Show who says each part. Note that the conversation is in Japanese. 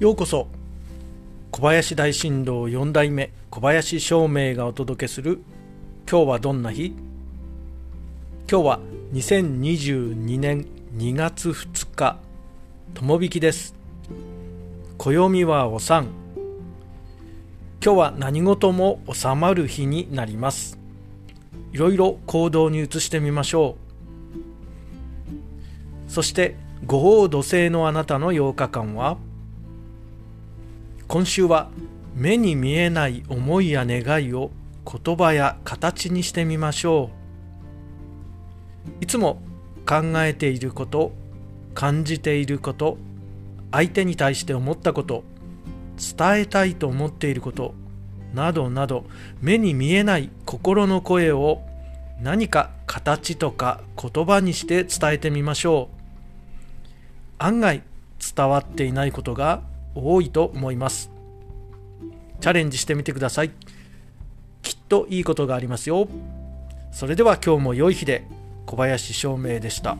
Speaker 1: ようこそ。小林大震動4代目小林照明がお届けする今日はどんな日？今日は2022年2月2日友引きです。暦はおさん。今日は何事も収まる日になります。いろいろ行動に移してみましょう。そして五王土星のあなたの8日間は？今週は目に見えない思いや願いを言葉や形にしてみましょう。いつも考えていること感じていること相手に対して思ったこと伝えたいと思っていることなどなど目に見えない心の声を何か形とか言葉にして伝えてみましょう。案外伝わっていないことが多いと思います。チャレンジしてみてください。きっといいことがありますよ。それでは今日も良い日で小林照明でした。